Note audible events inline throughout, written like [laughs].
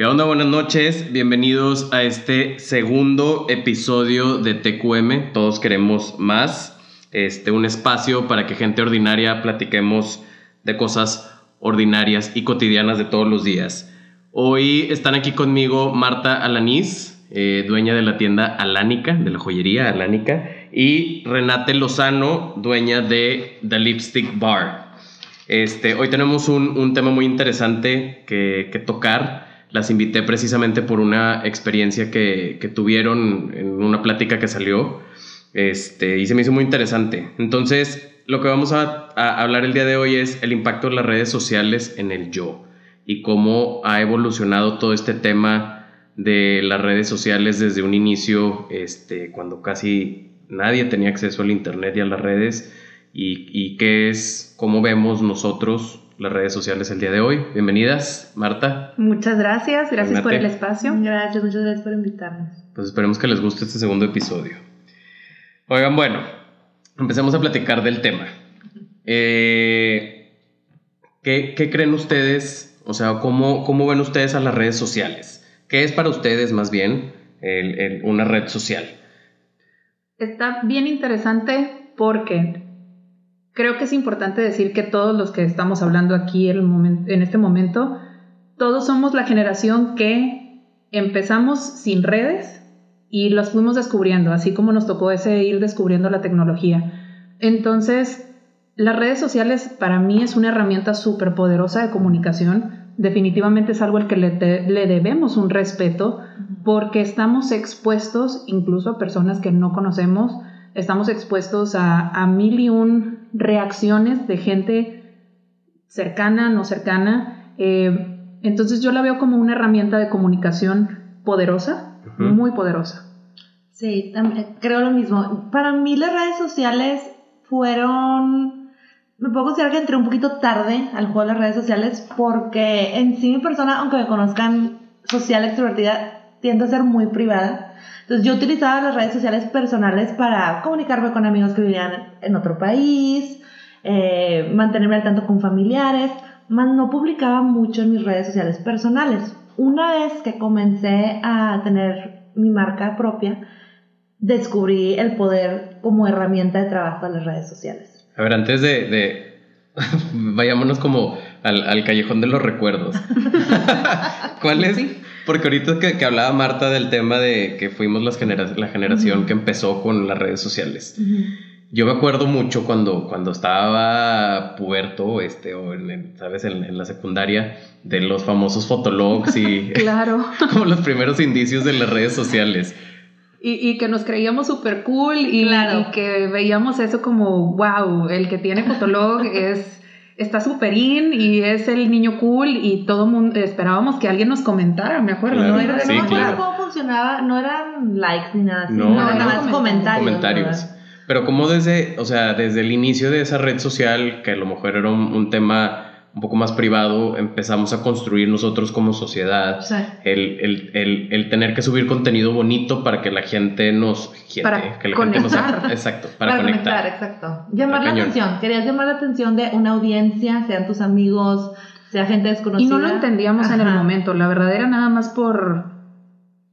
¿Qué onda? Buenas noches, bienvenidos a este segundo episodio de TQM, todos queremos más, este, un espacio para que gente ordinaria platiquemos de cosas ordinarias y cotidianas de todos los días. Hoy están aquí conmigo Marta Alanís, eh, dueña de la tienda Alánica, de la joyería Alánica, y Renate Lozano, dueña de The Lipstick Bar. Este, hoy tenemos un, un tema muy interesante que, que tocar las invité precisamente por una experiencia que, que tuvieron en una plática que salió este, y se me hizo muy interesante. Entonces, lo que vamos a, hablar el día de hoy es el impacto de las redes sociales en el yo y cómo ha evolucionado todo este tema de las redes sociales desde un inicio, este, cuando casi nadie tenía acceso al Internet y a las redes, y, y qué es, cómo vemos nosotros las redes sociales el día de hoy. Bienvenidas, Marta. Muchas gracias, gracias Renate. por el espacio. Gracias, muchas gracias por invitarnos. Pues esperemos que les guste este segundo episodio. Oigan, bueno, empecemos a platicar del tema. Eh, ¿qué, qué creen ustedes? O sea, ¿cómo, ¿cómo ven ustedes a las redes sociales? ¿Qué es para ustedes más bien el- el- una red social? Está bien interesante porque creo que es importante decir que todos los que estamos hablando aquí en, el momen- en este momento, todos somos la generación que empezamos sin redes y los fuimos descubriendo, así como nos tocó ese ir descubriendo la tecnología. Entonces, las redes sociales para mí es una herramienta súper poderosa de comunicación. Definitivamente es algo al que le debemos un respeto porque estamos expuestos incluso a personas que no conocemos, estamos expuestos a, a mil y un reacciones de gente cercana, no cercana. Eh, entonces yo la veo como una herramienta de comunicación poderosa, muy poderosa. Sí, tam- creo lo mismo. Para mí las redes sociales fueron... Me puedo considerar que entré un poquito tarde al juego de las redes sociales porque en sí mi persona, aunque me conozcan social extrovertida, tiende a ser muy privada. Entonces yo utilizaba las redes sociales personales para comunicarme con amigos que vivían en otro país, eh, mantenerme al tanto con familiares, más no publicaba mucho en mis redes sociales personales. Una vez que comencé a tener mi marca propia, descubrí el poder como herramienta de trabajo de las redes sociales. A ver, antes de... de- [laughs] vayámonos como al, al callejón de los recuerdos. [laughs] ¿Cuál es? Porque ahorita que, que hablaba Marta del tema de que fuimos las genera- la generación Ujú. que empezó con las redes sociales. Yo me acuerdo mucho cuando, cuando estaba puerto, este, o en, en, ¿sabes? En, en la secundaria, de los famosos fotologs y [laughs] Claro. [laughs] como los primeros indicios de las redes sociales. Y, y que nos creíamos súper cool y, Claro. y que veíamos eso como, wow, el que tiene Fotolog [laughs] es está súper in y es el niño cool y todo mundo esperábamos que alguien nos comentara, me acuerdo, Claro, ¿no? Era sí, no me acuerdo claro. cómo funcionaba, no eran likes ni nada así, No, no, nada más comentarios. comentarios. Pero como desde, o sea, desde el inicio de esa red social, que a lo mejor era un, un tema un poco más privado, empezamos a construir nosotros como sociedad Sí. el, el, el, el tener que subir contenido bonito para que la gente nos... gente, Para que la gente nos- conectar. [laughs] exacto, para, conectar. exacto. Llamar la atención, querías llamar la atención de una audiencia, sean tus amigos, sea gente Y desconocida. no lo entendíamos en el momento, la verdad era nada más por,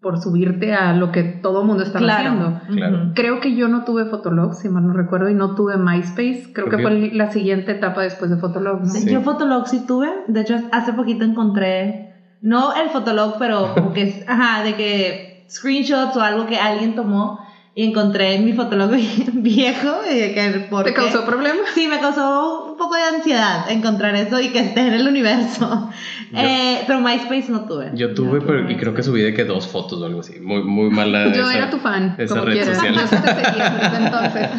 por subirte a lo que todo mundo estaba Claro. haciendo. Claro. Creo que yo no tuve Fotolog, si mal no recuerdo, y no tuve MySpace. Creo, Creo que que- fue la siguiente etapa después de Fotolog, ¿no? Sí. Yo Fotolog sí tuve, de hecho hace poquito encontré, no el Fotolog, pero como que es, ajá, de que screenshots o algo que alguien tomó y encontré mi Fotolog [laughs] viejo y de que ¿por ¿Te causó problemas? Sí, me causó un poco de ansiedad encontrar eso y que esté en el universo. Yo- [laughs] Eh, pero MySpace no tuve. Yo tuve, No pero, y creo que subí de que dos fotos o algo así. Muy, muy mala. Yo esa- era tu fan, esa como red quieras. social. [laughs] Yo sí te seguía desde entonces.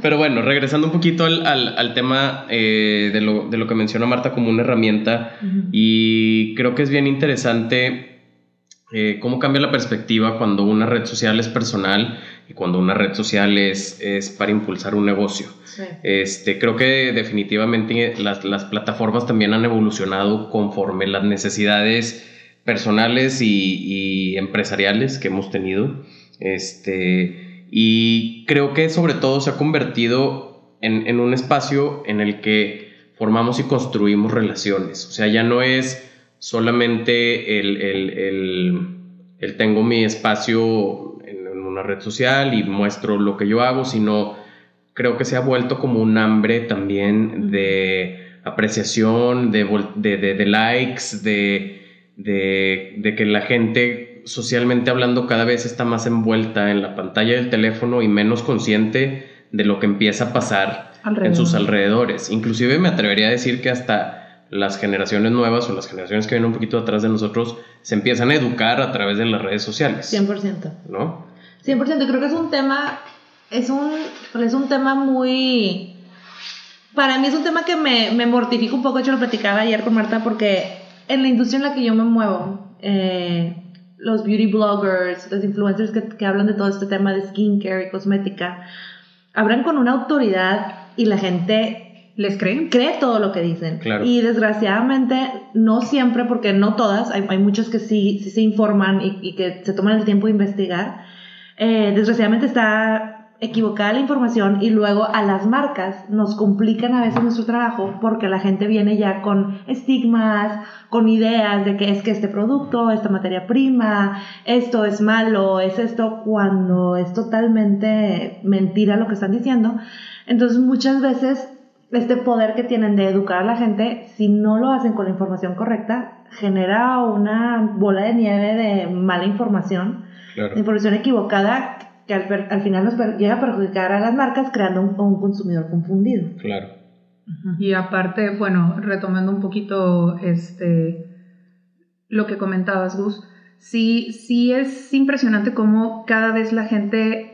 Pero bueno, regresando un poquito al, al, al tema eh, de, lo, de lo que menciona Marta como una herramienta, y creo que es bien interesante eh, cómo cambia la perspectiva cuando una red social es personal y cuando una red social es, es para impulsar un negocio. Sí. Este, creo que definitivamente las, las plataformas también han evolucionado conforme las necesidades personales y, y empresariales que hemos tenido. Este, y creo que sobre todo se ha convertido en, en un espacio en el que formamos y construimos relaciones. O sea, ya no es solamente el, el, el, el tengo mi espacio en, en una red social y muestro lo que yo hago, sino creo que se ha vuelto como un hambre también de apreciación, de, de, de- de likes, de, de, que la gente socialmente hablando cada vez está más envuelta en la pantalla del teléfono y menos consciente de lo que empieza a pasar en sus alrededores. Inclusive me atrevería a decir que hasta las generaciones nuevas o las generaciones que vienen un poquito atrás de nosotros se empiezan a educar a través de las redes sociales, 100%. ¿no? 100%, creo que es un tema, es un, es un tema muy, para mí es un tema que me, me mortifica un poco, yo lo platicaba ayer con Marta, porque en la industria en la que yo me muevo, eh, los beauty bloggers, los influencers que, que hablan de todo este tema de skincare y cosmética, hablan con una autoridad y la gente ¿Les creen? cree todo lo que dicen. Claro. Y desgraciadamente, no siempre, porque no todas, hay, hay muchas que sí, sí se informan y, y que se toman el tiempo de investigar. Eh, desgraciadamente está equivocada la información y luego a las marcas nos complican a veces nuestro trabajo porque la gente viene ya con estigmas, con ideas de que es que este producto, esta materia prima, esto es malo, es esto, cuando es totalmente mentira lo que están diciendo. Entonces muchas veces este poder que tienen de educar a la gente, si no lo hacen con la información correcta, genera una bola de nieve de mala información, Claro. de información equivocada que al, per- al final nos per- llega a perjudicar a las marcas creando un, un consumidor confundido. Claro. Y aparte, bueno, retomando un poquito este lo que comentabas, Gus, sí, sí es impresionante cómo cada vez la gente,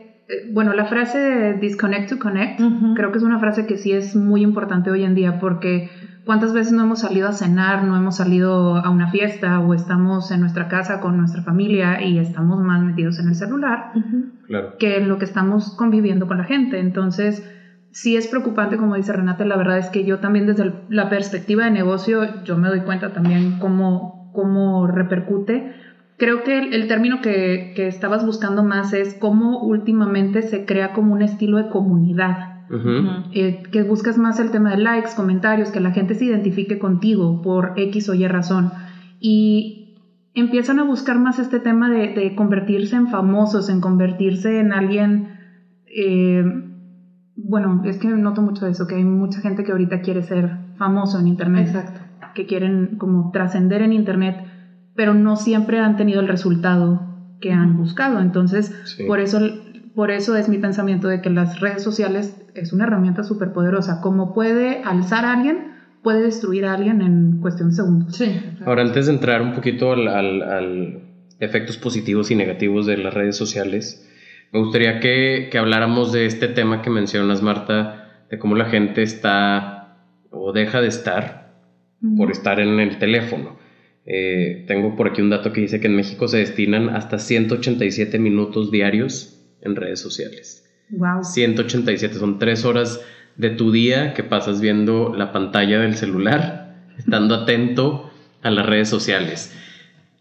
bueno, la frase de disconnect to connect, creo que es una frase que sí es muy importante hoy en día porque cuántas veces no hemos salido a cenar, no hemos salido a una fiesta o estamos en nuestra casa con nuestra familia y estamos más metidos en el celular. Claro. que en lo que estamos conviviendo con la gente. Entonces, sí es preocupante, como dice Renate, la verdad es que yo también desde la perspectiva de negocio, yo me doy cuenta también cómo, cómo repercute. Creo que el, el término que, que estabas buscando más es cómo últimamente se crea como un estilo de comunidad. Eh, que buscas más el tema de likes, comentarios, que la gente se identifique contigo por X o Y razón. Y empiezan a buscar más este tema de, de convertirse en famosos, en convertirse en alguien... eh, bueno, es que noto mucho eso, que hay mucha gente que ahorita quiere ser famoso en Internet, Exacto. que quieren como trascender en Internet, pero no siempre han tenido el resultado que han buscado. Entonces, Sí. por eso, por eso es mi pensamiento de que las redes sociales es una herramienta súper poderosa. Como puede alzar a alguien, puede destruir a alguien en cuestión de segundos. Sí. Ahora, antes de entrar un poquito al, al- al efectos positivos y negativos de las redes sociales, me gustaría que, que habláramos de este tema que mencionas, Marta, de cómo la gente está o deja de estar por estar en el teléfono. Eh, tengo por aquí un dato que dice que en México se destinan hasta 187 minutos diarios en redes sociales. Wow. 187, son tres horas de tu día que pasas viendo la pantalla del celular, [laughs] estando atento a las redes sociales.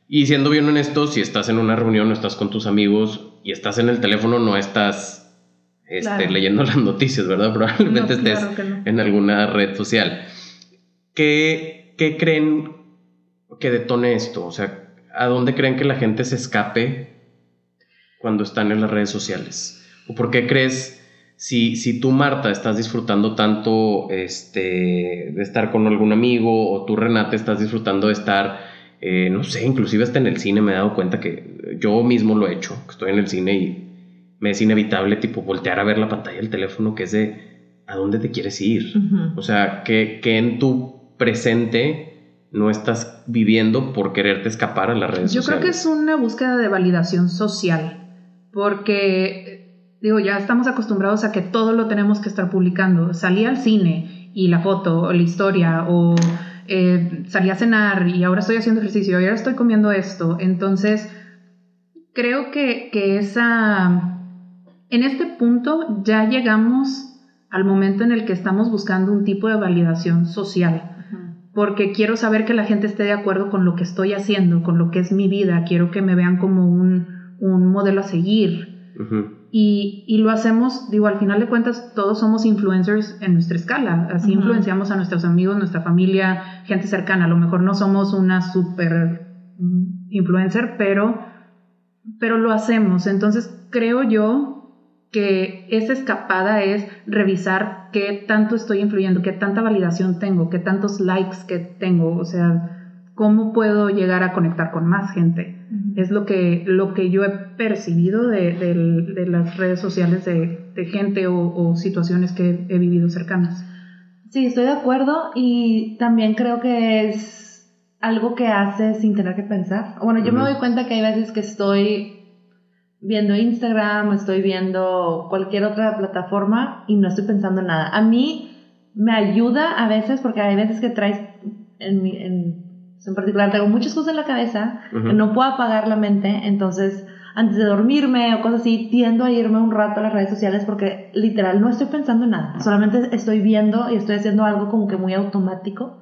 Y siendo bien honesto, si estás en una reunión o estás con tus amigos y estás en el teléfono, no estás este, Claro. leyendo las noticias, ¿verdad? Probablemente No, estés claro que no. en alguna red social. ¿Qué, ¿Qué creen que detone esto? O sea, ¿a dónde creen que la gente se escape cuando están en las redes sociales? ¿O por qué crees, si, si tú, Marta, estás disfrutando tanto este, de estar con algún amigo, o tú, Renate, estás disfrutando de estar, eh, no sé, inclusive hasta en el cine me he dado cuenta que yo mismo lo he hecho, que estoy en el cine y me es inevitable, tipo, voltear a ver la pantalla del teléfono, que es de, ¿a dónde te quieres ir? O sea, que, que en tu presente no estás viviendo por quererte escapar a las redes Yo sociales. creo que es una búsqueda de validación social, porque, digo, ya estamos acostumbrados a que todo lo tenemos que estar publicando. Salí al cine y la foto, o la historia, o eh, salí a cenar y ahora estoy haciendo ejercicio, y ahora estoy comiendo esto. Entonces, creo que, que esa... En este punto ya llegamos al momento en el que estamos buscando un tipo de validación social porque quiero saber que la gente esté de acuerdo con lo que estoy haciendo, con lo que es mi vida, quiero que me vean como un, un modelo a seguir. y, y, lo hacemos, digo, al final de cuentas, todos somos influencers en nuestra escala. Así influenciamos a nuestros amigos, nuestra familia, gente cercana. A lo mejor no somos una super mm, influencer, pero, pero lo hacemos. Entonces, creo yo que esa escapada es revisar qué tanto estoy influyendo, qué tanta validación tengo, qué tantos likes que tengo, o sea, cómo puedo llegar a conectar con más gente. Es lo que, lo que yo he percibido de, de, las redes sociales de, de gente o, situaciones que he vivido cercanas. Sí, estoy de acuerdo y también creo que es algo que hace sin tener que pensar. Bueno, yo me doy cuenta que hay veces que estoy viendo Instagram, estoy viendo cualquier otra plataforma y no estoy pensando en nada. A mí me ayuda a veces porque hay veces que traes, en, en, en particular, tengo muchas cosas en la cabeza que no puedo apagar la mente, entonces antes de dormirme o cosas así, tiendo a irme un rato a las redes sociales porque literal no estoy pensando en nada, solamente estoy viendo y estoy haciendo algo como que muy automático,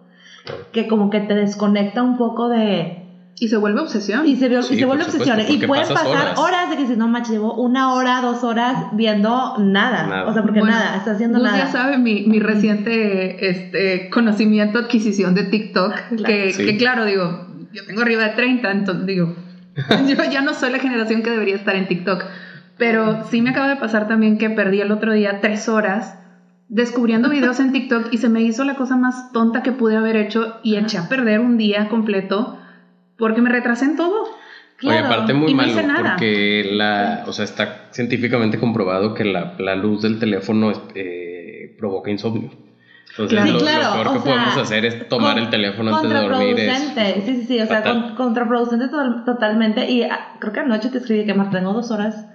que como que te desconecta un poco de y se vuelve obsesión. Y se, y se vuelve obsesión. Y pueden pasar horas. de que si no, macho, llevo una hora, dos horas viendo nada. O sea, porque nada, está haciendo nada. ya sabe mi, mi reciente este, conocimiento, adquisición de TikTok. Que, que, claro, digo, yo tengo arriba de 30, entonces digo, [laughs] yo ya no soy la generación que debería estar en TikTok. Pero sí me acaba de pasar también que perdí el otro día tres horas descubriendo videos en TikTok y se me hizo la cosa más tonta que pude haber hecho y eché a perder un día completo porque me retrasé en todo. Claro, Oye, aparte muy malo, porque la, o sea, está científicamente comprobado que la, la luz del teléfono eh, provoca insomnio. Entonces, lo, claro, lo, peor que podemos hacer es tomar el teléfono antes de dormir. sí, sí, sí, o sea, contraproducente totalmente. Y ah, creo que anoche te escribí que Marta, tengo dos horas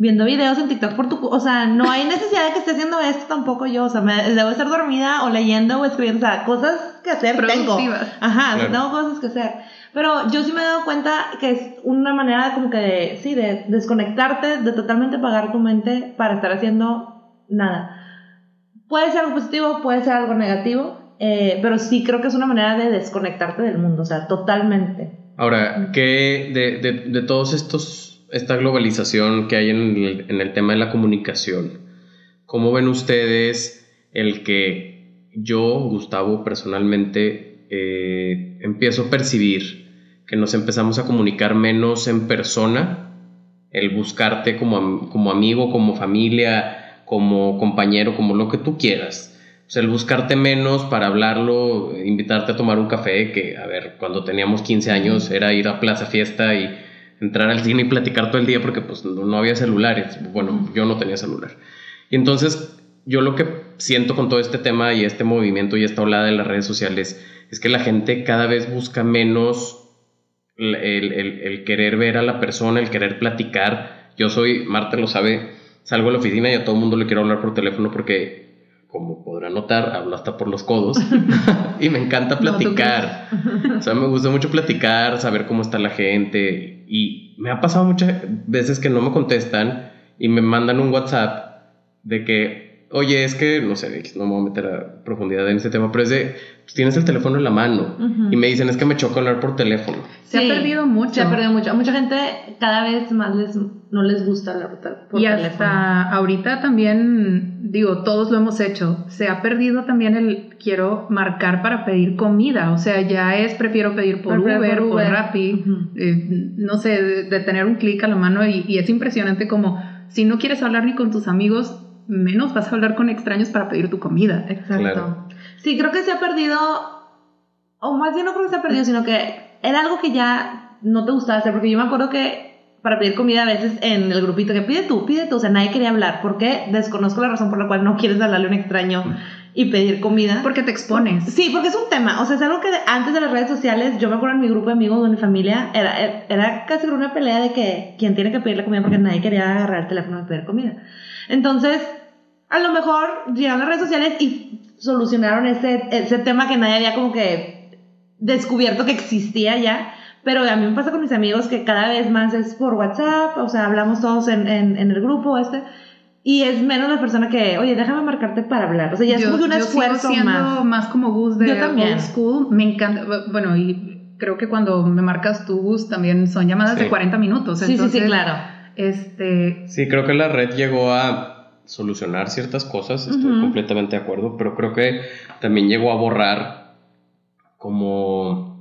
viendo videos en TikTok por tu... O sea, no hay necesidad de que esté haciendo esto tampoco yo. O sea, me, debo estar dormida o leyendo o escribiendo. O sea, cosas que hacer tengo. Ajá, tengo cosas que hacer. Pero yo sí me he dado cuenta que es una manera como que de, sí, de desconectarte, de totalmente apagar tu mente para estar haciendo nada. Puede ser algo positivo, puede ser algo negativo, eh, pero sí creo que es una manera de desconectarte del mundo, o sea, totalmente. Ahora, ¿qué de, de, de todos estos, esta globalización que hay en en el tema de la comunicación, cómo ven ustedes el que yo, Gustavo, personalmente, eh, empiezo a percibir que nos empezamos a comunicar menos en persona, el buscarte como, como amigo, como familia, como compañero, como lo que tú quieras. O sea, el buscarte menos para hablarlo, invitarte a tomar un café, que, a ver, cuando teníamos 15 años era ir a Plaza Fiesta y entrar al cine y platicar todo el día porque pues no había celulares. Bueno, yo no tenía celular. Y entonces yo lo que siento con todo este tema y este movimiento y esta olada de las redes sociales es que la gente cada vez busca menos el, querer ver a la persona, el querer platicar. Yo soy, Marta lo sabe, salgo a la oficina y a todo el mundo le quiero hablar por teléfono porque, como podrán notar, hablo hasta por los codos [laughs] [laughs] y me encanta platicar. [laughs] o sea, me gusta mucho platicar, saber cómo está la gente y me ha pasado muchas veces que no me contestan y me mandan un WhatsApp de que oye, es que, no sé, no me voy a meter a profundidad en este tema, pero es de, pues, tienes el teléfono en la mano y me dicen, es que me choca hablar por teléfono. Se ha perdido mucho. Se ha perdido mucho. A mucha gente cada vez más les, no les gusta hablar por teléfono. Y hasta ahorita también, digo, todos lo hemos hecho, se ha perdido también el quiero marcar para pedir comida, o sea, ya es prefiero pedir por, Uber, por, Rappi, eh, no sé, de, tener un clic a la mano y, y es impresionante como si no quieres hablar ni con tus amigos, menos vas a hablar con extraños para pedir tu comida. Exacto. Sí, creo que se ha perdido, o más bien no creo que se ha perdido, sino que era algo que ya no te gustaba hacer, porque yo me acuerdo que para pedir comida a veces en el grupito que pide tú, pide tú, o sea, nadie quería hablar, porque desconozco la razón por la cual no quieres hablarle a un extraño y pedir comida. Porque te expones. Sí, porque es un tema, o sea, es algo que antes de las redes sociales, yo me acuerdo en mi grupo de amigos, de mi familia, era, era casi una pelea de que quién tiene que pedirle comida porque nadie quería agarrar el teléfono y pedir comida. Entonces, a lo mejor llegaron las redes sociales y solucionaron ese, ese tema que nadie había como que descubierto que existía ya. Pero a mí me pasa con mis amigos que cada vez más es por WhatsApp, o sea, hablamos todos en, en, el grupo este. Y es menos la persona que, oye, déjame marcarte para hablar. O sea, ya es como que un esfuerzo sigo siendo más. como Gus de old school. Me encanta. Bueno, y creo que cuando me marcas tu Gus también son llamadas de 40 minutos. Sí, sí, sí, claro Este, Sí, creo que la red llegó a solucionar ciertas cosas, estoy completamente de acuerdo, pero creo que también llegó a borrar como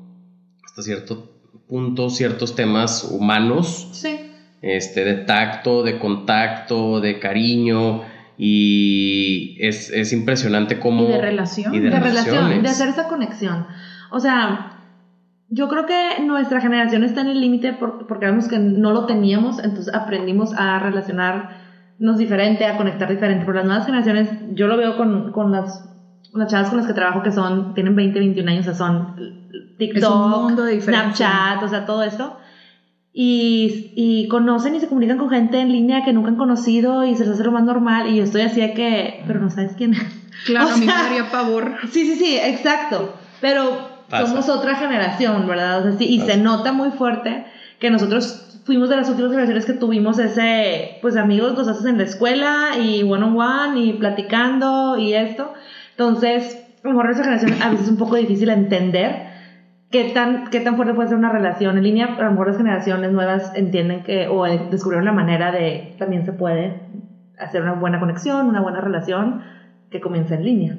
hasta cierto punto ciertos temas humanos, Sí. este, de tacto, de contacto, de cariño, y es, es impresionante cómo... y de relación. y de, relación, relaciones. de hacer esa conexión. O sea, yo creo que nuestra generación está en el límite por- porque vemos que no lo teníamos, entonces aprendimos a relacionarnos diferente, a conectar diferente. Pero las nuevas generaciones, yo lo veo con, con las, las chavas con las que trabajo que son, tienen 20, 21 años, o sea, son TikTok. Snapchat, o sea, todo esto. Y, y conocen y se comunican con gente en línea que nunca han conocido y se les hace lo más normal. Y yo estoy así de que, pero no sabes quién es. [laughs] Claro, o a mí me sea- daría pavor. Sí, sí, sí, exacto. Pero Pasa. somos otra generación, ¿verdad? O sea, sí, y Pasa. se nota muy fuerte que nosotros fuimos de las últimas generaciones que tuvimos ese, pues amigos, los haces en la escuela y one on one y platicando y esto. Entonces, a lo mejor nuestra generación a veces es un poco difícil entender qué tan, qué tan fuerte puede ser una relación en línea. A lo mejor las generaciones nuevas entienden que, o descubrieron la manera de, también se puede hacer una buena conexión, una buena relación que comienza en línea.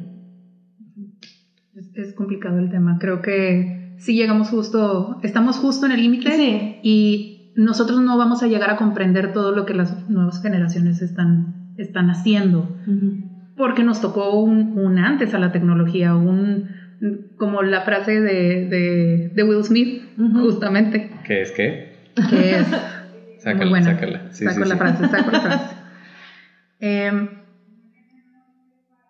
Es, es complicado el tema. Creo que sí llegamos justo, estamos justo en el límite Sí. y nosotros no vamos a llegar a comprender todo lo que las nuevas generaciones están, están haciendo. Porque nos tocó un, un antes a la tecnología, un como la frase de, de, de Will Smith, justamente, ¿Qué es qué? que es [laughs] Sácala, sácala. Sí, saco sí, la sí. frase, saco la frase. [laughs] Em,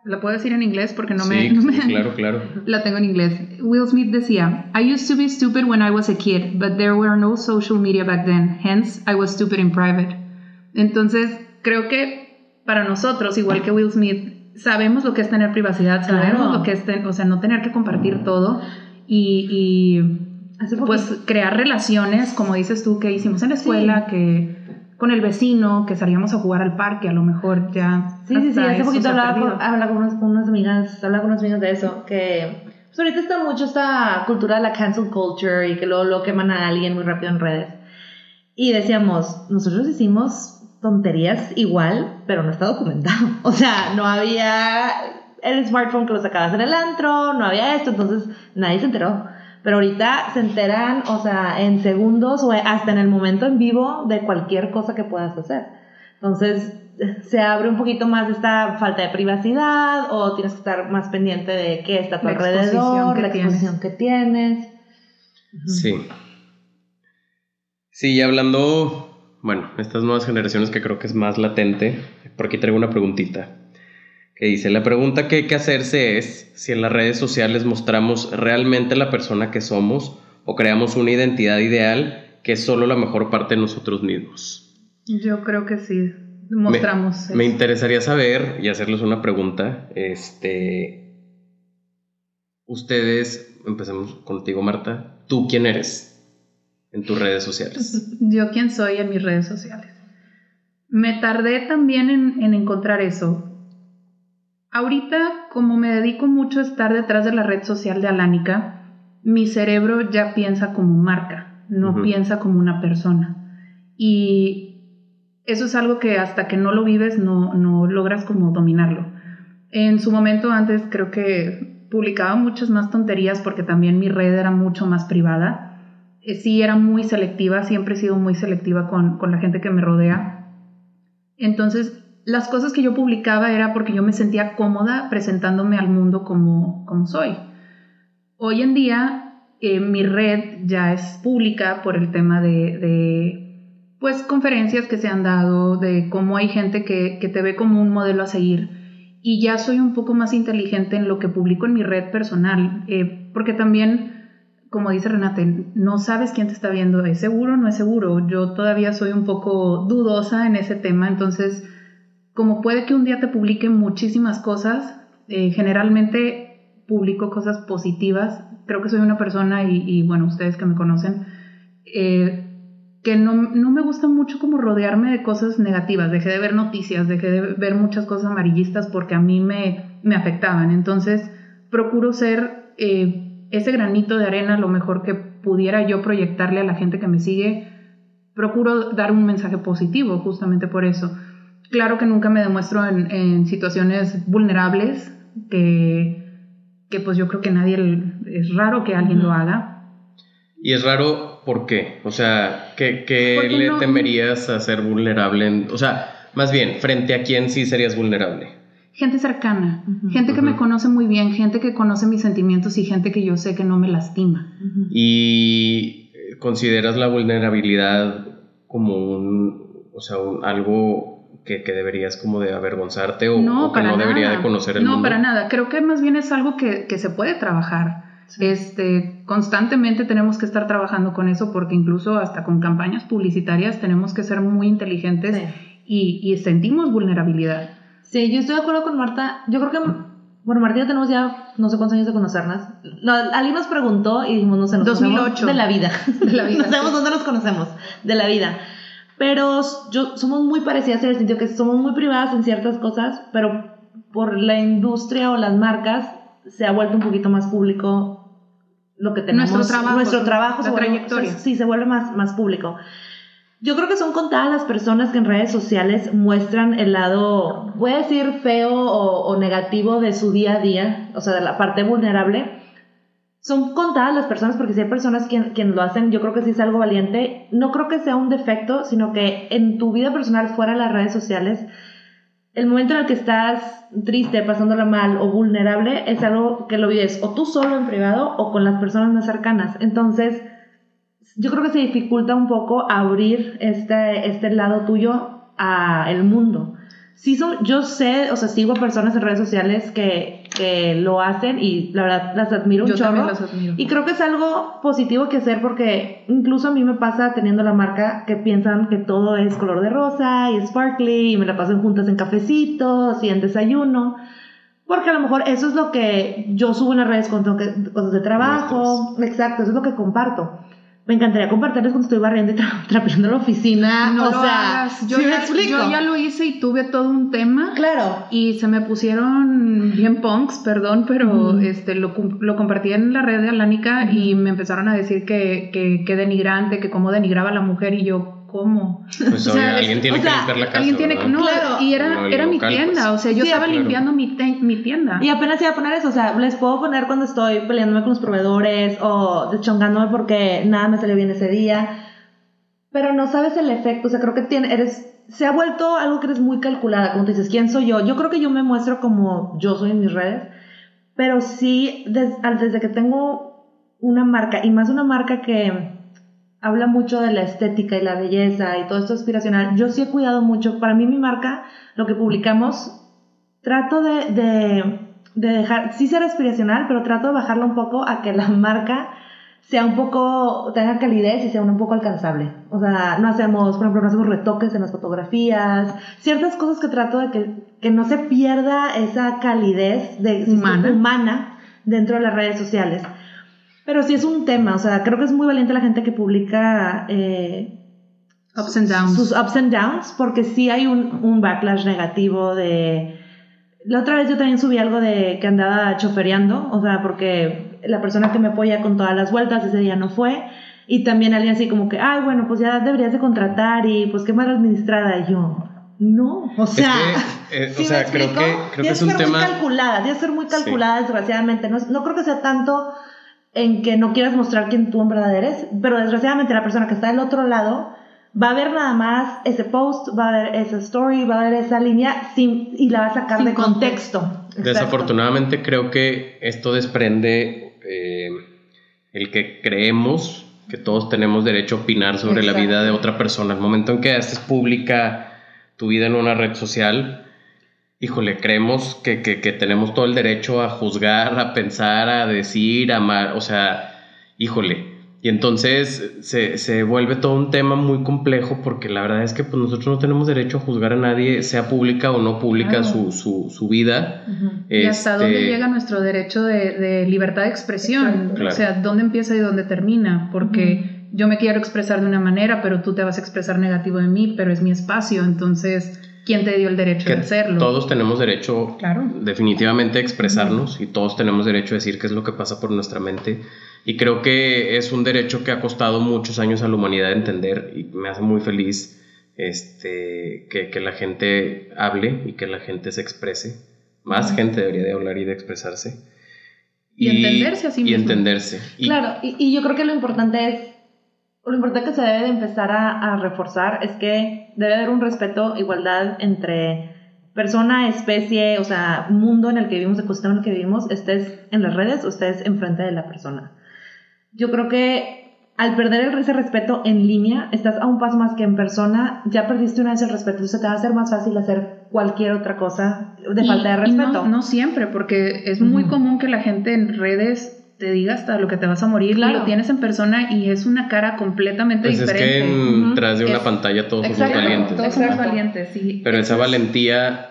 la puedo decir en inglés porque no me, Sí, no sí, me- claro, claro. [laughs] La tengo en inglés. Will Smith decía, I used to be stupid when I was a kid, but there were no social media back then. Hence, I was stupid in private. Entonces, creo que para nosotros, igual que Will Smith, sabemos lo que es tener privacidad, sabemos Claro. lo que es, ten- o sea, no tener que compartir todo y, y, pues crear relaciones, como dices tú, que hicimos en la escuela, que con el vecino, que salíamos a jugar al parque, a lo mejor ya. Sí, sí, sí, hace poquito hablaba con, hablaba con unas, con unas amigas, hablaba con unas amigas de eso, que pues ahorita está mucho esta cultura de la cancel culture y que luego lo queman a alguien muy rápido en redes. Y decíamos, nosotros hicimos tonterías igual, pero no está documentado. [laughs] O sea, no había el smartphone que lo sacabas en el antro, no había esto, entonces nadie se enteró. Pero ahorita se enteran, o sea, en segundos o hasta en el momento en vivo de cualquier cosa que puedas hacer. Entonces, se abre un poquito más esta falta de privacidad o tienes que estar más pendiente de qué está a tu La alrededor, que la exposición que tienes. Sí. Sí, y hablando, bueno, estas nuevas generaciones que creo que es más latente, por aquí traigo una preguntita que dice, la pregunta que hay que hacerse es si en las redes sociales mostramos realmente la persona que somos o creamos una identidad ideal que es solo la mejor parte de nosotros mismos. Yo creo que sí, mostramos. Me, me interesaría saber y hacerles una pregunta, este, ustedes, empecemos contigo Marta, ¿tú quién eres en tus redes sociales? [laughs] Yo quién soy en mis redes sociales. Me tardé también en, en encontrar eso. Ahorita, como me dedico mucho a estar detrás de la red social de Alánica, mi cerebro ya piensa como marca, no piensa como una persona. Y eso es algo que hasta que no lo vives no, no logras como dominarlo. En su momento antes creo que publicaba muchas más tonterías porque también mi red era mucho más privada. Eh, sí era muy selectiva, siempre he sido muy selectiva con, con la gente que me rodea. Entonces, las cosas que yo publicaba era porque yo me sentía cómoda presentándome al mundo como, como soy. Hoy en día, eh, mi red ya es pública por el tema de, de, pues, conferencias que se han dado, de cómo hay gente que, que te ve como un modelo a seguir. Y ya soy un poco más inteligente en lo que publico en mi red personal, eh, porque también como dice Renate, no sabes quién te está viendo, ¿es seguro o no es seguro? Yo todavía soy un poco dudosa en ese tema, entonces, como puede que un día te publique muchísimas cosas, eh, generalmente publico cosas positivas, creo que soy una persona, y, bueno, ustedes que me conocen, eh, que no, no me gusta mucho como rodearme de cosas negativas, dejé de ver noticias, dejé de ver muchas cosas amarillistas porque a mí me, me afectaban, entonces procuro ser... Eh, ese granito de arena, lo mejor que pudiera yo proyectarle a la gente que me sigue, procuro dar un mensaje positivo justamente por eso. Claro que nunca me demuestro en, en situaciones vulnerables, que, que pues yo creo que nadie, es raro que alguien lo haga. Y es raro, ¿por qué? O sea, ¿qué, qué le temerías a ser vulnerable? o sea, más bien, ¿frente a quién sí serías vulnerable? Gente cercana, gente que me conoce muy bien, gente que conoce mis sentimientos y gente que yo sé que no me lastima. ¿Y consideras la vulnerabilidad como un, o sea, algo que, deberías como de avergonzarte o, no, que no debería de conocer el no, mundo? No, para nada. Creo que más bien es algo que, se puede trabajar. Este, constantemente tenemos que estar trabajando con eso porque incluso hasta con campañas publicitarias tenemos que ser muy inteligentes y, sentimos vulnerabilidad. Sí, yo estoy de acuerdo con Marta. Yo creo que, bueno, Marta ya tenemos ya no sé cuántos años de conocernos. alguien nos preguntó y dijimos, no sé, nos 2008. de la vida. De la vida. [laughs] no sabemos dónde nos conocemos, de la vida. Pero yo, somos muy parecidas en el sentido que somos muy privadas en ciertas cosas, pero por la industria o las marcas se ha vuelto un poquito más público lo que tenemos. Nuestro trabajo. Nuestro trabajo. La trayectoria. sí, se vuelve más, más público. Yo creo que son contadas las personas que en redes sociales muestran el lado, voy a decir feo o, negativo de su día a día, o sea, de la parte vulnerable. Son contadas las personas porque si hay personas quien, quien lo hacen, yo creo que sí es algo valiente. No creo que sea un defecto, sino que en tu vida personal fuera de las redes sociales, el momento en el que estás triste, pasándola mal o vulnerable, es algo que lo vives o tú solo en privado o con las personas más cercanas. Entonces, yo creo que se dificulta un poco abrir este, este lado tuyo a el mundo. Sí, son, yo sé, o sea, sigo personas en redes sociales que, que lo hacen y la verdad las admiro un chorro. Las admiro. Y creo que es algo positivo que hacer porque incluso a mí me pasa teniendo la marca que piensan que todo es color de rosa y sparkly y me la pasan juntas en cafecitos y en desayuno. Porque a lo mejor eso es lo que yo subo en las redes con cosas de trabajo. Exacto, eso es lo que comparto me encantaría compartirles cuando estoy barriendo y [laughs] trapeando la oficina. No o sea, Yo, ya, yo ya lo hice y tuve todo un tema. Claro. Y se me pusieron bien punks, perdón, pero este lo, lo, compartí en la red de Alánica y me empezaron a decir que, que, que denigrante, que cómo denigraba a la mujer y yo, ¿Cómo? Pues [laughs] o sea, alguien tiene que limpiar la casa. Alguien tiene que, no, y era, era mi tienda, pues. o sea, yo estaba limpiando mi, mi, tienda. Y apenas iba a poner eso, o sea, les puedo poner cuando estoy peleándome con los proveedores o deschongándome porque nada me salió bien ese día, pero no sabes el efecto, o sea, creo que tiene, eres, se ha vuelto algo que eres muy calculada, como te dices, ¿quién soy yo? Yo creo que yo me muestro como yo soy en mis redes, pero sí, desde que tengo una marca, y más una marca que habla mucho de la estética y la belleza y todo esto aspiracional. Yo sí he cuidado mucho. Para mí mi marca, lo que publicamos, trato de, de, de dejar, sí ser aspiracional, pero trato de bajarlo un poco a que la [laughs] marca sea un poco, tenga calidez y sea un poco alcanzable. O sea, no hacemos, por ejemplo, no hacemos retoques en las fotografías, ciertas cosas que trato de que, que no se pierda esa calidez de, humana. humana dentro de las redes sociales. Pero sí es un tema, o sea, creo que es muy valiente la gente que publica eh, ups and downs. sus ups and downs, porque sí hay un, un, backlash negativo de... La otra vez yo también subí algo de que andaba chofereando, o sea, porque la persona que me apoya con todas las vueltas ese día no fue, y también alguien así como que, ay, bueno, pues ya deberías de contratar y pues qué mal administrada. Y yo, no, o sea, eh, o sea creo que, creo que es un ser tema... Muy calculada, debe ser muy calculada, desgraciadamente. No, no creo que sea tanto en que no quieras mostrar quién tú en verdad eres, pero desgraciadamente la persona que está del otro lado va a ver nada más ese post, va a ver esa story, va a ver esa línea sin, y la va a sacar de contexto. Desafortunadamente creo que esto desprende eh, el que creemos que todos tenemos derecho a opinar sobre la vida de otra persona. El momento en que haces pública tu vida en una red social, híjole, creemos que, tenemos todo el derecho a juzgar, a pensar, a decir, a amar, o sea, híjole. Y entonces se, vuelve todo un tema muy complejo porque la verdad es que pues, nosotros no tenemos derecho a juzgar a nadie, sea pública o no pública su, vida. Y hasta dónde este llega nuestro derecho de, libertad de expresión. O sea, dónde empieza y dónde termina. Porque yo me quiero expresar de una manera, pero tú te vas a expresar negativo de mí, pero es mi espacio. Entonces ¿Quién te dio el derecho de hacerlo? Todos tenemos derecho definitivamente a expresarnos y todos tenemos derecho a decir qué es lo que pasa por nuestra mente. Y creo que es un derecho que ha costado muchos años a la humanidad entender y me hace muy feliz este, que, la gente hable y que la gente se exprese. Más gente debería de hablar y de expresarse. Y, entenderse así Y entenderse. claro, y, yo creo que lo importante es, lo importante que se debe de empezar a, reforzar es que debe haber un respeto, igualdad entre persona, especie, o sea, mundo en el que vivimos, ecosistema en el que vivimos, estés en las redes o estés enfrente de la persona. Yo creo que al perder ese respeto en línea, estás a un paso más que en persona, ya perdiste una vez el respeto, entonces te va a ser más fácil hacer cualquier otra cosa de falta de respeto. no, siempre, porque es muy común que la gente en redes te diga hasta lo que te vas a morir, lo tienes en persona y es una cara completamente pues diferente. Es que tras de una pantalla todos somos valientes. Todos somos valientes, sí. Pero esa valentía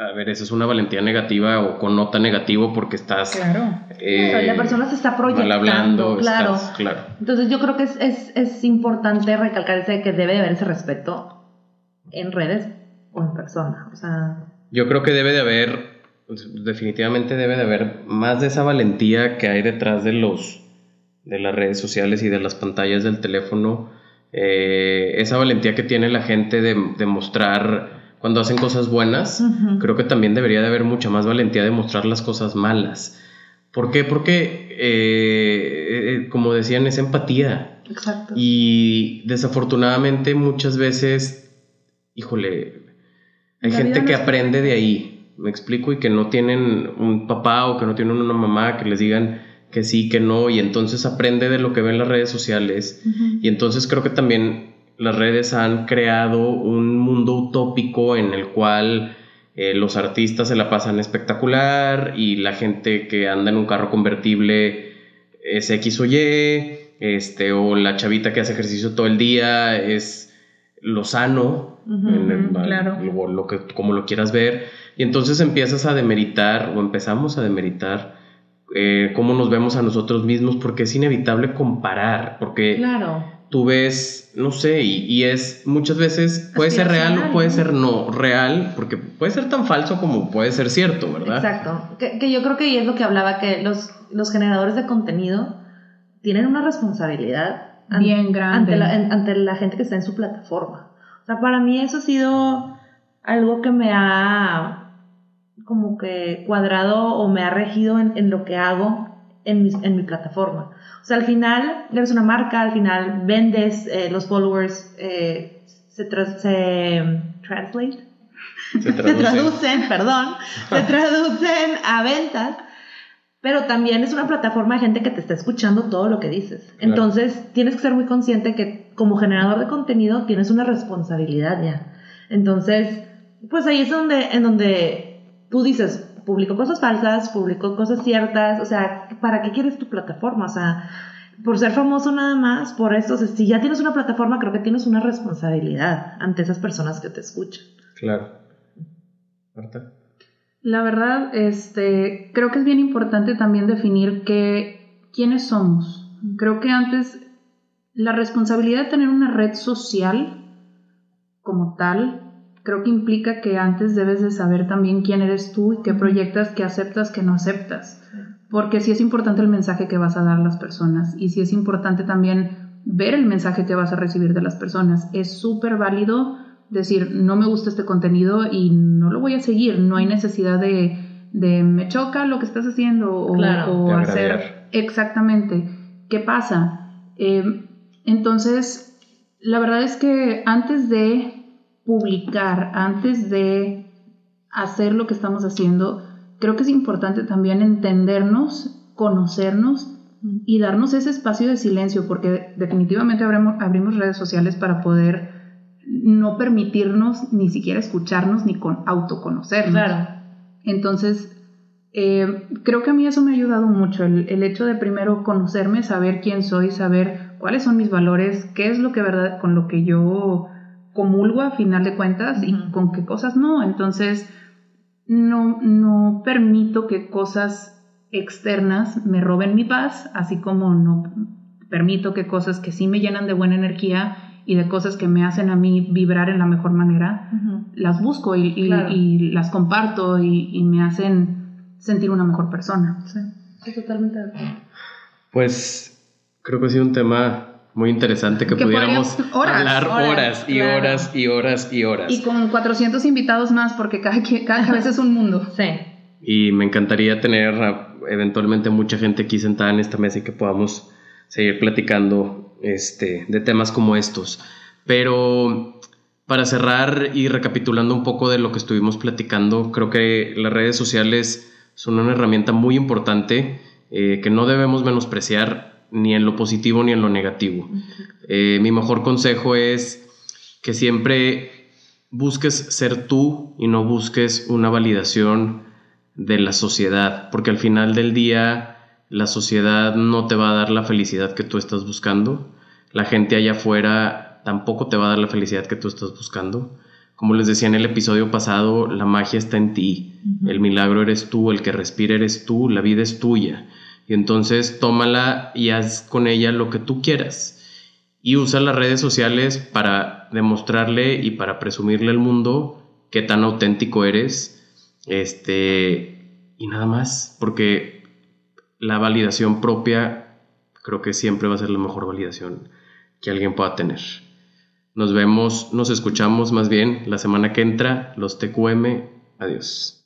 a ver, esa es una valentía negativa o con nota negativo porque estás... Claro. Eh, la persona se está proyectando. hablando, claro. claro. Entonces yo creo que es, es, es importante recalcar ese que debe de haber ese respeto en redes o en persona. O sea... Yo creo que debe de haber, definitivamente debe de haber más de esa valentía que hay detrás de los de las redes sociales y de las pantallas del teléfono. Eh, esa valentía que tiene la gente de, de mostrar cuando hacen cosas buenas, creo que también debería de haber mucha más valentía de mostrar las cosas malas. ¿Por qué? Porque, eh, eh, como decían, es empatía. Exacto. Y desafortunadamente muchas veces, híjole, hay gente que aprende de ahí, me explico, y que no tienen un papá o que no tienen una mamá que les digan que sí, que no, y entonces aprende de lo que ven las redes sociales. Y entonces creo que también las redes han creado un mundo utópico en el cual eh, los artistas se la pasan espectacular y la gente que anda en un carro convertible es X o Y, este, o la chavita que hace ejercicio todo el día es lo sano, claro. lo, que, como lo quieras ver, y entonces empiezas a demeritar o empezamos a demeritar eh, cómo nos vemos a nosotros mismos porque es inevitable comparar, porque claro tú ves, no sé, y, es muchas veces puede ser real o puede ser no real, porque puede ser tan falso como puede ser cierto, ¿verdad? Exacto. Que, yo creo que es lo que hablaba, que los, los generadores de contenido tienen una responsabilidad bien grande ante la, ante la gente que está en su plataforma. O sea, para mí eso ha sido algo que me ha como que cuadrado o me ha regido en, en lo que hago en mi, en mi plataforma. O sea, al final eres una marca, al final vendes, eh, los followers eh, se, se, translate. Se, [laughs] traducen, perdón, se [laughs] traducen a ventas, pero también es una plataforma de gente que te está escuchando todo lo que dices. Entonces, tienes que ser muy consciente que como generador de contenido tienes una responsabilidad ya. Entonces, pues ahí es donde, en donde tú dices, publico cosas falsas, publico cosas ciertas, o sea, ¿para qué quieres tu plataforma? O sea, por ser famoso nada más, por esto, si ya tienes una plataforma, creo que tienes una responsabilidad ante esas personas que te escuchan. Claro. Marta. La verdad, este, creo que es bien importante también definir que, quiénes somos. Creo que antes la responsabilidad de tener una red social como tal creo que implica que antes debes de saber también quién eres tú y qué proyectas, qué aceptas, qué no aceptas. Porque sí es importante el mensaje que vas a dar a las personas y sí es importante también ver el mensaje que vas a recibir de las personas. Es súper válido decir, no me gusta este contenido y no lo voy a seguir. No hay necesidad de, de me choca lo que estás haciendo o, hacer exactamente. ¿Qué pasa? Eh, entonces, la verdad es que antes de publicar, antes de hacer lo que estamos haciendo, creo que es importante también entendernos, conocernos y darnos ese espacio de silencio, porque definitivamente abrimos, redes sociales para poder no permitirnos ni siquiera escucharnos ni con autoconocernos. Claro. Entonces, eh, creo que a mí eso me ha ayudado mucho, el, el, hecho de primero conocerme, saber quién soy, saber cuáles son mis valores, qué es lo que verdad con lo que yo comulgo a final de cuentas y con qué cosas no. Entonces, no, no permito que cosas externas me roben mi paz, así como no permito que cosas que sí me llenan de buena energía y de cosas que me hacen a mí vibrar en la mejor manera, las busco y, y, las comparto y, me hacen sentir una mejor persona. Sí, totalmente de acuerdo. Pues creo que ha sido un tema muy interesante que, pudiéramos hablar horas, y horas y horas y horas. Y con 400 invitados más porque cada, cada vez es un mundo. [laughs] Sí. Y me encantaría tener eventualmente mucha gente aquí sentada en esta mesa y que podamos seguir platicando este, de temas como estos. Pero para cerrar y recapitulando un poco de lo que estuvimos platicando, creo que las redes sociales son una herramienta muy importante eh, que no debemos menospreciar ni en lo positivo ni en lo negativo. Eh, mi mejor consejo es que siempre busques ser tú y no busques una validación de la sociedad, porque al final del día la sociedad no te va a dar la felicidad que tú estás buscando, la gente allá afuera tampoco te va a dar la felicidad que tú estás buscando. Como les decía en el episodio pasado, la magia está en ti, el milagro eres tú, el que respira eres tú, la vida es tuya. Entonces tómala y haz con ella lo que tú quieras. Y usa las redes sociales para demostrarle y para presumirle al mundo qué tan auténtico eres este, y nada más, porque la validación propia creo que siempre va a ser la mejor validación que alguien pueda tener. Nos vemos, nos escuchamos más bien la semana que entra, los TQM. Adiós.